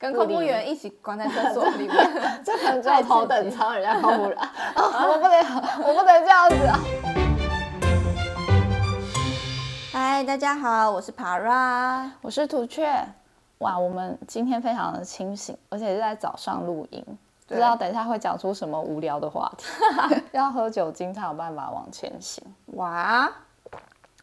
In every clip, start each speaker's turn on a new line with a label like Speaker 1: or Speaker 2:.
Speaker 1: 跟空服员一起关在厕所里面，
Speaker 2: 这可能只有头等舱人家空服员。我不能，我不能这样子啊！
Speaker 1: 嗨，大家好，我是 Para，
Speaker 2: 我是土雀。哇，我们今天非常的清醒，而且是在早上录音，不知道等一下会讲出什么无聊的话题。要喝酒精才有办法往前行。
Speaker 1: 哇，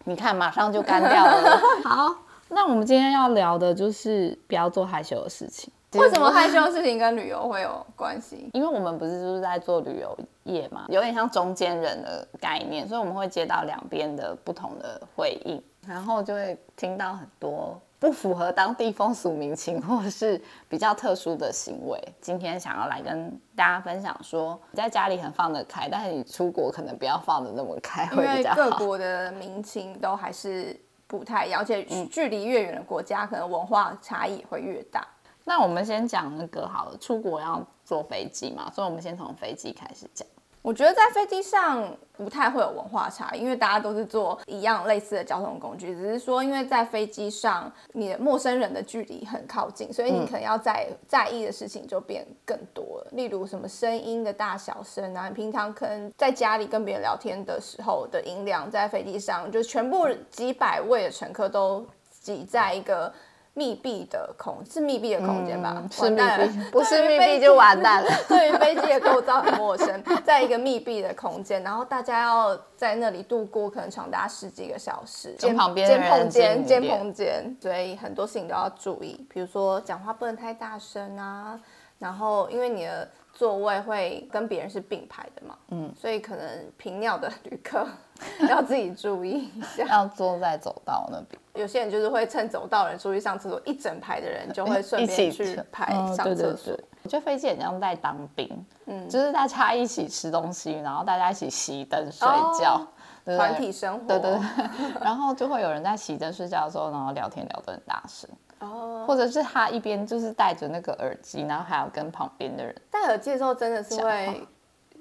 Speaker 2: 你看，马上就干掉了。好。那我们今天要聊的就是不要做害羞的事情。
Speaker 1: 为什么害羞的事情跟旅游会有关系？
Speaker 2: 因为我们不是就是在做旅游业嘛，有点像中间人的概念，所以我们会接到两边的不同的回应，然后就会听到很多不符合当地风俗民情或者是比较特殊的行为。今天想要来跟大家分享说，你在家里很放得开，但是你出国可能不要放得那么开，会比较好。
Speaker 1: 因为各国的民情都还是。不太，而且距离越远的国家，可能文化差异会越大。
Speaker 2: 那我们先讲那个好了，出国要坐飞机嘛，所以我们先从飞机开始讲。
Speaker 1: 我觉得在飞机上不太会有文化差，因为大家都是坐一样类似的交通工具，只是说因为在飞机上你的陌生人的距离很靠近，所以你可能要在在意的事情就变更多了。例如什么声音的大小声啊，你平常可能在家里跟别人聊天的时候的音量，在飞机上就全部几百位的乘客都挤在一个。密闭的空是密闭的空间吧？
Speaker 2: 嗯、是密闭，不是密闭就完蛋了。
Speaker 1: 对于飞机的构造很陌生，在一个密闭的空间，然后大家要在那里度过可能长达十几个小时。
Speaker 2: 肩旁边
Speaker 1: 肩碰肩，肩碰肩，所以很多事情都要注意，比如说讲话不能太大声啊。然后因为你的座位会跟别人是并排的嘛，嗯，所以可能频尿的旅客 要自己注意一下，
Speaker 2: 要坐在走道那边。
Speaker 1: 有些人就是会趁走道人出去上厕所，一整排的人就会顺便去排上厕所。嗯、对对对，
Speaker 2: 我觉得飞机很像在当兵，嗯，就是大家一起吃东西，然后大家一起熄灯睡觉，哦、对对
Speaker 1: 团体生活。
Speaker 2: 对对对，然后就会有人在熄灯睡觉的时候，然后聊天聊得很大声。哦，或者是他一边就是戴着那个耳机，然后还要跟旁边的人
Speaker 1: 戴耳机的时候，真的是会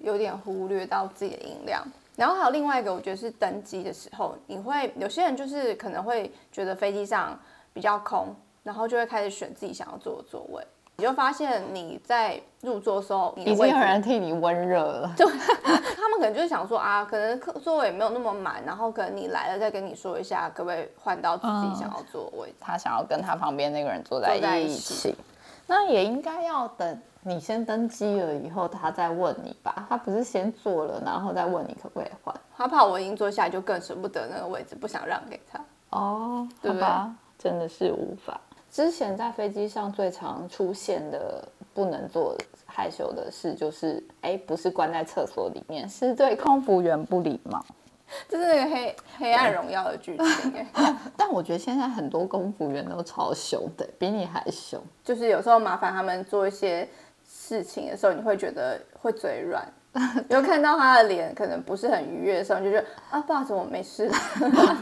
Speaker 1: 有点忽略到自己的音量。然后还有另外一个，我觉得是登机的时候，你会有些人就是可能会觉得飞机上比较空，然后就会开始选自己想要坐的座位。你就发现你在入座的时候，
Speaker 2: 已经有人替你温热了。
Speaker 1: 对，他们可能就是想说啊，可能客座位也没有那么满，然后可能你来了再跟你说一下，可不可以换到自己想要坐的位置。
Speaker 2: 他想要跟他旁边那个人坐在一起，那也应该要等。你先登机了以后，他再问你吧。他不是先坐了，然后再问你可不可以换。
Speaker 1: 他怕我已经坐下来，就更舍不得那个位置，不想让给他。
Speaker 2: 哦，对吧？真的是无法。之前在飞机上最常出现的不能做害羞的事，就是哎，不是关在厕所里面，是对空服员不礼貌。
Speaker 1: 这是那个黑黑暗荣耀的剧情
Speaker 2: 但我觉得现在很多空服员都超凶的，比你还凶。
Speaker 1: 就是有时候麻烦他们做一些。事情的时候，你会觉得会嘴软，有看到他的脸可能不是很愉悦的时候，你就觉得啊，不好意思，我没事。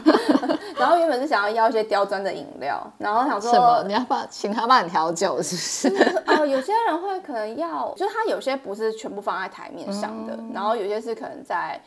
Speaker 1: 然后原本是想要要一些刁钻的饮料，然后想说什么？
Speaker 2: 你要帮请他帮你调酒，是不是？
Speaker 1: 哦，有些人会可能要，就是他有些不是全部放在台面上的，嗯、然后有些是可能在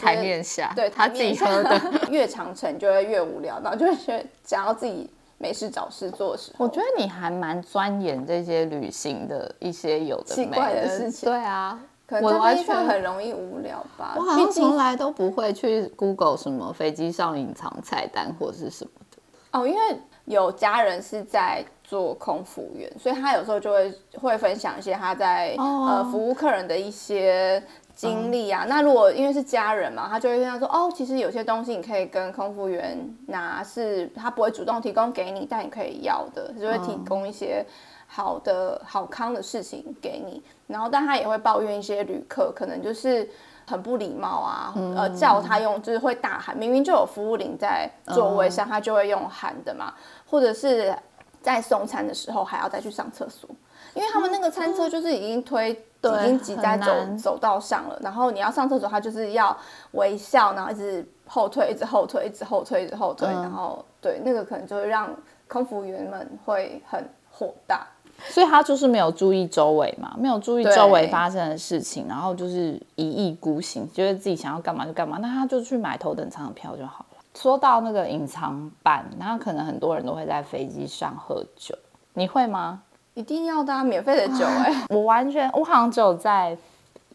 Speaker 2: 台面下，
Speaker 1: 对
Speaker 2: 他自己喝的。
Speaker 1: 越长城就会越无聊，然后就会觉得想要自己。没事找事做的时候，
Speaker 2: 我觉得你还蛮钻研这些旅行的一些有的
Speaker 1: 奇怪的事情。
Speaker 2: 对啊，
Speaker 1: 可能完全很容易无聊吧。
Speaker 2: 我好像从来都不会去 Google 什么飞机上隐藏菜单或是什么的。
Speaker 1: 哦，因为有家人是在做空服员，所以他有时候就会会分享一些他在、哦、呃服务客人的一些。经历啊，那如果因为是家人嘛，他就会跟他说哦，其实有些东西你可以跟空服员拿，是他不会主动提供给你，但你可以要的，就会提供一些好的好康的事情给你。然后，但他也会抱怨一些旅客可能就是很不礼貌啊，呃，叫他用就是会大喊，明明就有服务铃在座位上，他就会用喊的嘛，或者是在送餐的时候还要再去上厕所，因为他们那个餐车就是已经推。对已经挤在走走道上了，然后你要上厕所，他就是要微笑，然后一直后退，一直后退，一直后退，一直后退，嗯、然后对那个可能就会让空服员们会很火大，
Speaker 2: 所以他就是没有注意周围嘛，没有注意周围发生的事情，然后就是一意孤行，觉得自己想要干嘛就干嘛，那他就去买头等舱的票就好了。说到那个隐藏版，然后可能很多人都会在飞机上喝酒，你会吗？
Speaker 1: 一定要的啊，免费的酒哎、欸！
Speaker 2: 我完全，我好像只有在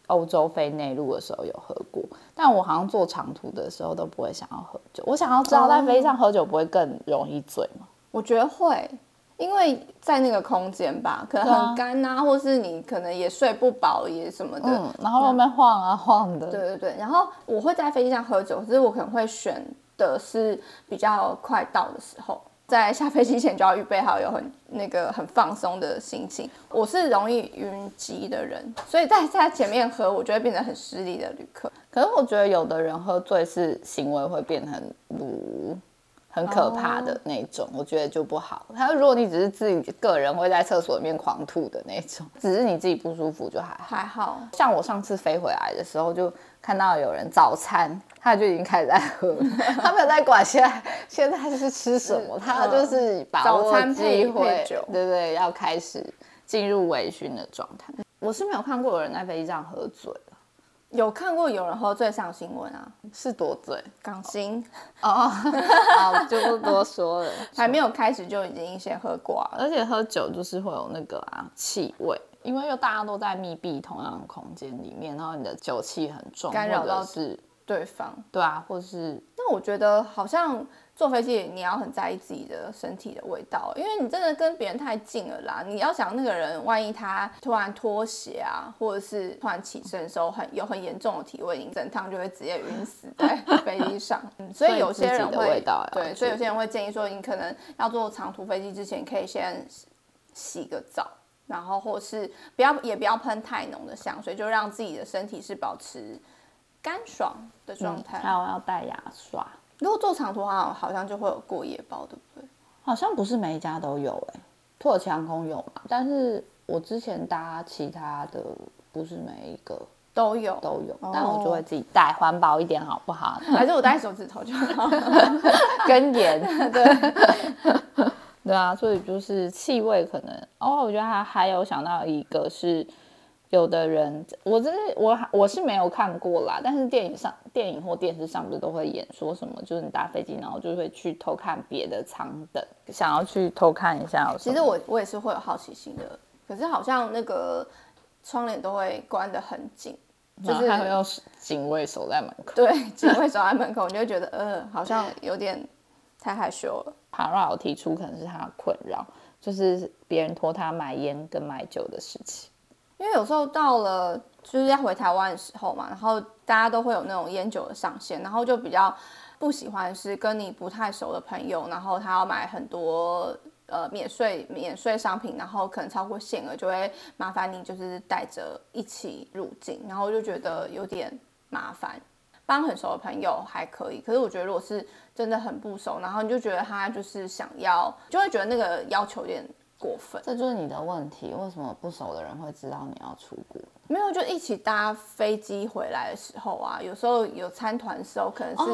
Speaker 2: 欧洲飞内陆的时候有喝过，但我好像坐长途的时候都不会想要喝酒。我想要知道在飞机上喝酒不会更容易醉吗？
Speaker 1: 我觉得会，因为在那个空间吧，可能很干啊，啊或是你可能也睡不饱也什么的，
Speaker 2: 嗯、然后外面晃啊晃的。
Speaker 1: 对对对，然后我会在飞机上喝酒，可是我可能会选的是比较快到的时候。在下飞机前就要预备好，有很那个很放松的心情。我是容易晕机的人，所以在在前面喝，我就会变得很失礼的旅客。
Speaker 2: 可是我觉得有的人喝醉是行为会变得很很可怕的那种，oh. 我觉得就不好。他说，如果你只是自己个人会在厕所里面狂吐的那种，只是你自己不舒服就还好。
Speaker 1: 还好。
Speaker 2: 像我上次飞回来的时候，就看到有人早餐他就已经开始在喝，他没有在管现在现在是吃什么，他就是把握机会，对对对，要开始进入微醺的状态。我是没有看过有人在飞机上喝醉。
Speaker 1: 有看过有人喝醉上新闻啊？
Speaker 2: 是多醉？
Speaker 1: 港星
Speaker 2: 哦，好，就不多说了。
Speaker 1: 还没有开始就已经先喝挂了，
Speaker 2: 而且喝酒就是会有那个啊气味，因为又大家都在密闭同样的空间里面，然后你的酒气很重，
Speaker 1: 干扰到是对方。
Speaker 2: 对啊，或是
Speaker 1: 那我觉得好像。坐飞机你要很在意自己的身体的味道，因为你真的跟别人太近了啦。你要想那个人，万一他突然脱鞋啊，或者是突然起身的时候很有很严重的体味，你整趟就会直接晕死 在飞机上。嗯，所以有些人会对，所以有些人会建议说，你可能要坐长途飞机之前，可以先洗个澡，然后或是不要也不要喷太浓的香水，就让自己的身体是保持干爽的状态。
Speaker 2: 还有要带牙刷。
Speaker 1: 如果做长途好像好像就会有过夜包，对不对？
Speaker 2: 好像不是每一家都有哎、欸，土耳其航空有嘛？但是我之前搭其他的，不是每一个
Speaker 1: 都有
Speaker 2: 都有，但我就会自己带，环保一点好不好？
Speaker 1: 还是我带手指头就好？
Speaker 2: 跟盐 对 对啊，所以就是气味可能哦，我觉得还还有想到一个是。有的人，我真是我我是没有看过啦，但是电影上、电影或电视上不是都会演说什么，就是你搭飞机，然后就会去偷看别的舱等，想要去偷看一下。
Speaker 1: 其实我我也是会有好奇心的，可是好像那个窗帘都会关得很紧，就是
Speaker 2: 还会有警卫守在门口。
Speaker 1: 对，警卫守在门口，你就会觉得呃，好像有点太害羞了。
Speaker 2: 帕拉有提出可能是他的困扰，就是别人托他买烟跟买酒的事情。
Speaker 1: 因为有时候到了就是要回台湾的时候嘛，然后大家都会有那种烟酒的上限，然后就比较不喜欢是跟你不太熟的朋友，然后他要买很多呃免税免税商品，然后可能超过限额就会麻烦你就是带着一起入境，然后就觉得有点麻烦。帮很熟的朋友还可以，可是我觉得如果是真的很不熟，然后你就觉得他就是想要，就会觉得那个要求有点。过分，
Speaker 2: 这就是你的问题。为什么不熟的人会知道你要出国？
Speaker 1: 没有，就一起搭飞机回来的时候啊，有时候有参团的时候，可能是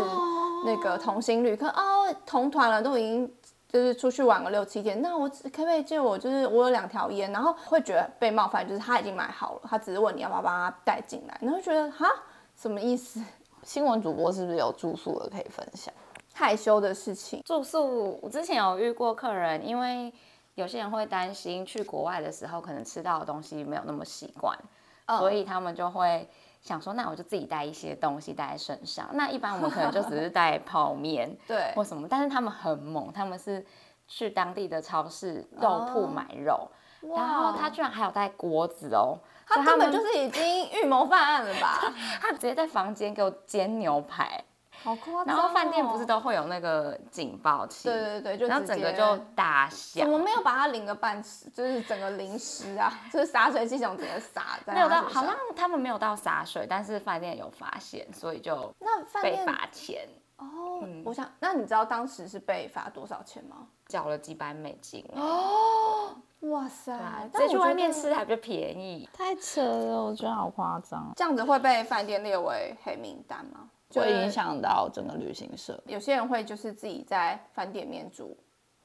Speaker 1: 那个同行旅客哦，同团了都已经就是出去玩个六七天，那我可不可以借我？就是我有两条烟，然后会觉得被冒犯，就是他已经买好了，他只是问你要不要帮他带进来，然后觉得哈什么意思？
Speaker 2: 新闻主播是不是有住宿的可以分享？
Speaker 1: 害羞的事情，
Speaker 3: 住宿我之前有遇过客人，因为。有些人会担心去国外的时候可能吃到的东西没有那么习惯，嗯、所以他们就会想说，那我就自己带一些东西带在身上。那一般我们可能就只是带 泡面，对，或什么。但是他们很猛，他们是去当地的超市肉铺买肉，哦、然后他居然还有带锅子哦，
Speaker 1: 他根本就是已经预谋犯案了吧？
Speaker 3: 他直接在房间给我煎牛排。
Speaker 1: 好夸张哦！
Speaker 3: 然后饭店不是都会有那个警报器？
Speaker 1: 对对对，就
Speaker 3: 然后整个就大响。
Speaker 1: 怎么没有把它淋个半湿？就是整个淋湿啊，就是洒水系统整个洒在。
Speaker 3: 没有到，好像他们没有到洒水，但是饭店有发现，所以就那被罚钱
Speaker 1: 哦。嗯、我想，那你知道当时是被罚多少钱吗？
Speaker 3: 缴了几百美金
Speaker 1: 哦！哇塞，
Speaker 3: 再去外面吃还比较便宜，
Speaker 2: 太扯了，我觉得好夸张。
Speaker 1: 这样子会被饭店列为黑名单吗？
Speaker 2: 会影响到整个旅行社。
Speaker 1: 有些人会就是自己在饭店里面煮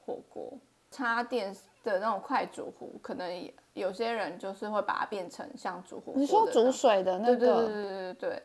Speaker 1: 火锅，插电的那种快煮壶，可能有些人就是会把它变成像煮火锅。
Speaker 2: 你说煮水的那个？
Speaker 1: 对对对对对对，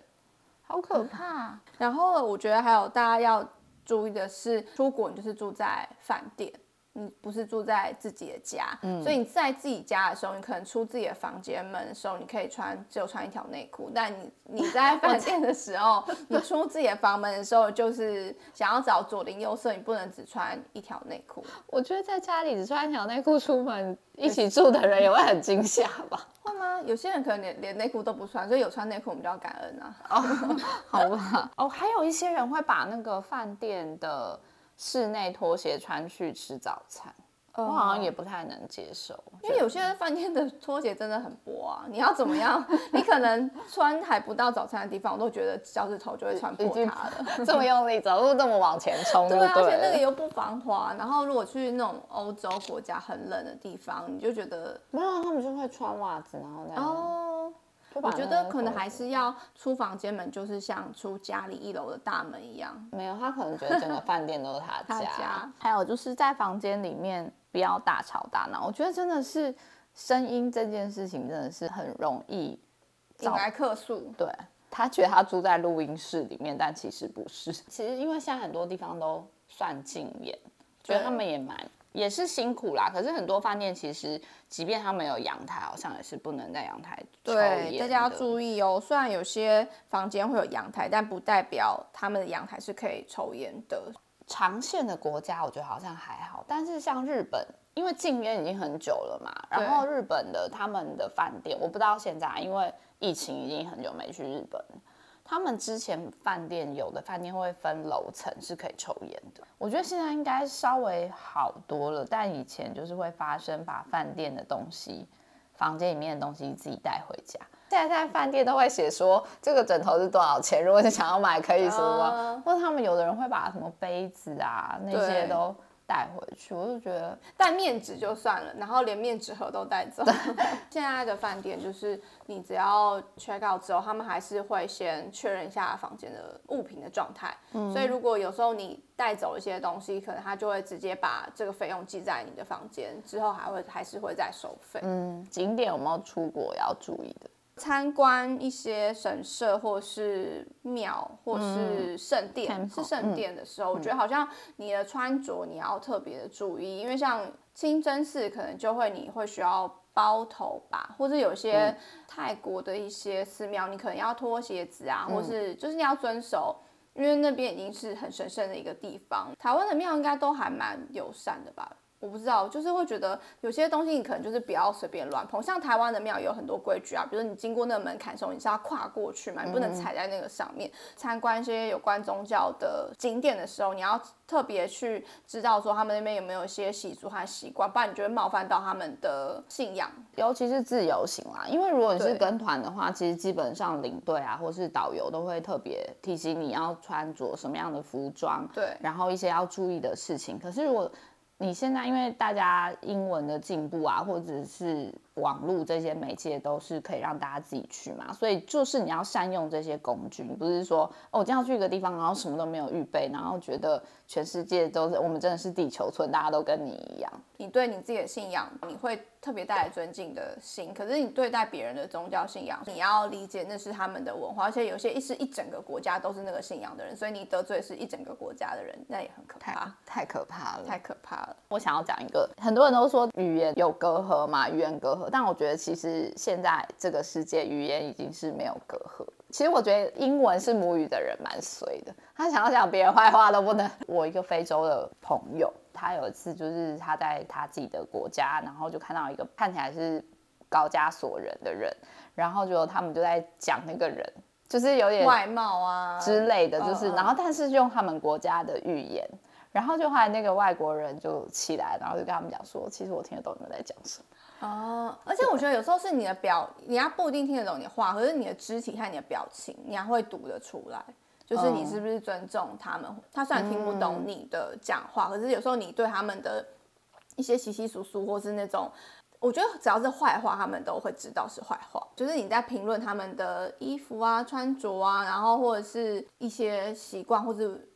Speaker 2: 好可怕。
Speaker 1: 然后我觉得还有大家要注意的是，出国你就是住在饭店，你不是住在自己的家，嗯，所以你在自己家的时候，你可能出自己的房间门的时候，你可以穿只有穿一条内裤。但你你在 饭店的时候，你出自己的房门的时候，就是想要找左邻右舍，你不能只穿一条内裤。
Speaker 2: 我觉得在家里只穿一条内裤出门，一起住的人也会很惊吓吧？
Speaker 1: 会吗？有些人可能连连内裤都不穿，所以有穿内裤我们就要感恩啊。
Speaker 2: 哦，好吧。哦，还有一些人会把那个饭店的。室内拖鞋穿去吃早餐，我好像也不太能接受，
Speaker 1: 因为有些饭店的拖鞋真的很薄啊。你要怎么样？你可能穿还不到早餐的地方，我都觉得脚趾头就会穿破它了。
Speaker 2: 这么用力走路，这么往前冲，对，
Speaker 1: 而且那个又不防滑。然后如果去那种欧洲国家很冷的地方，你就觉得
Speaker 2: 没有，他们就会穿袜子，然后那样。
Speaker 1: 哦我觉得可能还是要出房间门，就是像出家里一楼的大门一样。
Speaker 2: 没有，他可能觉得整个饭店都是他家。
Speaker 1: 他家。
Speaker 2: 还有就是在房间里面不要大吵大闹。我觉得真的是声音这件事情真的是很容易
Speaker 1: 引来客诉。
Speaker 2: 对，他觉得他住在录音室里面，但其实不是。其实因为现在很多地方都算禁演，觉得他们也蛮。也是辛苦啦，可是很多饭店其实，即便他们有阳台，好像也是不能在阳台。
Speaker 1: 对，大家要注意哦。虽然有些房间会有阳台，但不代表他们的阳台是可以抽烟的。
Speaker 2: 长线的国家，我觉得好像还好，但是像日本，因为禁烟已经很久了嘛，然后日本的他们的饭店，我不知道现在，因为疫情已经很久没去日本。他们之前饭店有的饭店会分楼层是可以抽烟的，我觉得现在应该稍微好多了，但以前就是会发生把饭店的东西、房间里面的东西自己带回家。现在在饭店都会写说这个枕头是多少钱，如果你想要买可以说吗？或者他们有的人会把什么杯子啊那些都。带回去，我就觉得
Speaker 1: 带面纸就算了，然后连面纸盒都带走。现在的饭店就是你只要 check out 之后，他们还是会先确认一下房间的物品的状态。嗯，所以如果有时候你带走一些东西，可能他就会直接把这个费用记在你的房间，之后还会还是会再收费。
Speaker 2: 嗯，景点有没有出国要注意的？
Speaker 1: 参观一些神社，或是庙，或是圣殿，嗯、是圣殿的时候，嗯、我觉得好像你的穿着你要特别的注意，因为像清真寺可能就会你会需要包头吧，或者有些泰国的一些寺庙，你可能要脱鞋子啊，嗯、或是就是你要遵守，因为那边已经是很神圣的一个地方。台湾的庙应该都还蛮友善的吧。我不知道，就是会觉得有些东西你可能就是不要随便乱碰。像台湾的庙也有很多规矩啊，比如你经过那个门槛的时候，你是要跨过去嘛，你不能踩在那个上面。参观一些有关宗教的景点的时候，你要特别去知道说他们那边有没有一些习俗和习惯，不然你就会冒犯到他们的信仰。
Speaker 2: 尤其是自由行啦，因为如果你是跟团的话，其实基本上领队啊或是导游都会特别提醒你要穿着什么样的服装，
Speaker 1: 对，
Speaker 2: 然后一些要注意的事情。可是如果你现在因为大家英文的进步啊，或者是网络这些媒介都是可以让大家自己去嘛，所以就是你要善用这些工具，你不是说哦，我这样去一个地方，然后什么都没有预备，然后觉得全世界都是我们真的是地球村，大家都跟你一样。
Speaker 1: 你对你自己的信仰，你会特别带来尊敬的心，可是你对待别人的宗教信仰，你要理解那是他们的文化，而且有些一是一整个国家都是那个信仰的人，所以你得罪是一整个国家的人，那也很可怕，
Speaker 2: 太，太可怕了，
Speaker 1: 太可怕了。
Speaker 2: 我想要讲一个，很多人都说语言有隔阂嘛，语言隔阂，但我觉得其实现在这个世界语言已经是没有隔阂。其实我觉得英文是母语的人蛮衰的，他想要讲别人坏话都不能。我一个非洲的朋友。他有一次就是他在他自己的国家，然后就看到一个看起来是高加索人的人，然后就他们就在讲那个人，就是有点
Speaker 1: 外貌啊
Speaker 2: 之类的，就是然后但是用他们国家的语言，然后就后来那个外国人就起来，然后就跟他们讲说，其实我听得懂你们在讲什么。
Speaker 1: 哦，而且我觉得有时候是你的表，你要不一定听得懂你的话，可是你的肢体和你的表情，你还会读得出来。就是你是不是尊重他们？他虽然听不懂你的讲话，可是有时候你对他们的一些习习俗俗，或是那种，我觉得只要是坏话，他们都会知道是坏话。就是你在评论他们的衣服啊、穿着啊，然后或者是一些习惯或是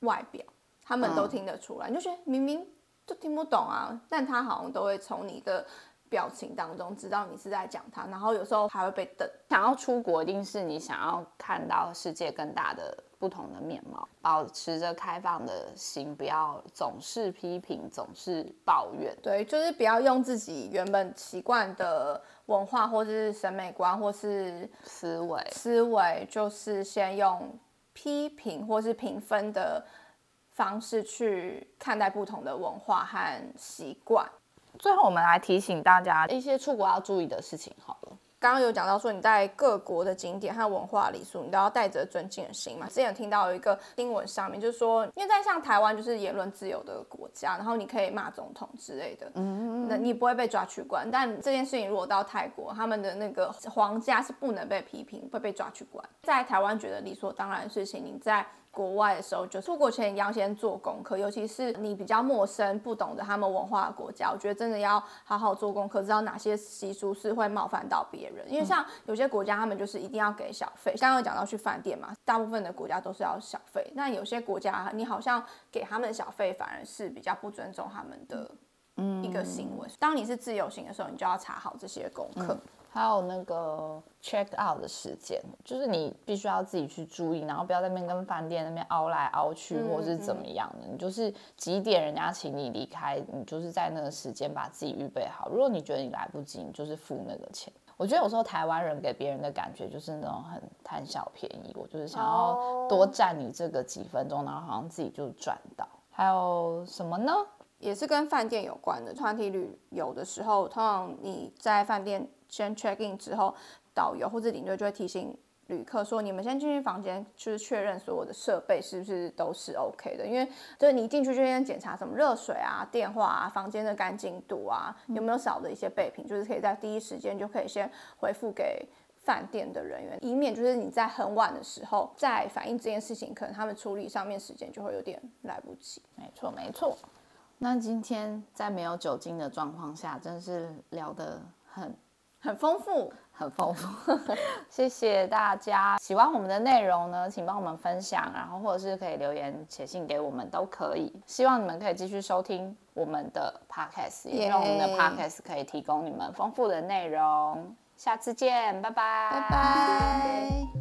Speaker 1: 外表，他们都听得出来。你就觉得明明就听不懂啊，但他好像都会从你的表情当中知道你是在讲他，然后有时候还会被瞪。
Speaker 2: 想要出国，一定是你想要看到世界更大的不同的面貌，保持着开放的心，不要总是批评，总是抱怨。
Speaker 1: 对，就是不要用自己原本习惯的文化，或是审美观，或是
Speaker 2: 思维
Speaker 1: 思维，就是先用批评或是评分的方式去看待不同的文化和习惯。
Speaker 2: 最后，我们来提醒大家一些出国要注意的事情。好了，
Speaker 1: 刚刚有讲到说，你在各国的景点和文化礼俗，你都要带着尊敬的心嘛。之前有听到有一个新闻上面，就是说，因为在像台湾就是言论自由的国家，然后你可以骂总统之类的，嗯嗯嗯，那你不会被抓去关。但这件事情如果到泰国，他们的那个皇家是不能被批评，会被抓去关。在台湾觉得理所当然的事情，你在。国外的时候，就出国前你要先做功课，尤其是你比较陌生、不懂得他们文化的国家，我觉得真的要好好做功课，知道哪些习俗是会冒犯到别人。因为像有些国家，他们就是一定要给小费。刚刚有讲到去饭店嘛，大部分的国家都是要小费。那有些国家，你好像给他们小费，反而是比较不尊重他们的一个行为。当你是自由行的时候，你就要查好这些功课。
Speaker 2: 还有那个 check out 的时间，就是你必须要自己去注意，然后不要在那边跟饭店那边凹来凹去，嗯、或是怎么样的。你就是几点人家请你离开，你就是在那个时间把自己预备好。如果你觉得你来不及，你就是付那个钱。我觉得有时候台湾人给别人的感觉就是那种很贪小便宜，我就是想要多占你这个几分钟，然后好像自己就赚到。还有什么呢？
Speaker 1: 也是跟饭店有关的。团体旅游的时候，通常你在饭店先 check in 之后，导游或者领队就会提醒旅客说：“你们先进去房间，就是确认所有的设备是不是都是 OK 的。因为就是你进去就先检查什么热水啊、电话啊、房间的干净度啊，有没有少的一些备品，就是可以在第一时间就可以先回复给饭店的人员，以免就是你在很晚的时候再反映这件事情，可能他们处理上面时间就会有点来不及。”
Speaker 2: 没错，没错。那今天在没有酒精的状况下，真是聊得很
Speaker 1: 很丰富，
Speaker 2: 很丰富。谢谢大家，喜欢我们的内容呢，请帮我们分享，然后或者是可以留言写信给我们都可以。希望你们可以继续收听我们的 podcast，也让我们的 podcast 可以提供你们丰富的内容。下次见，拜拜，
Speaker 1: 拜拜。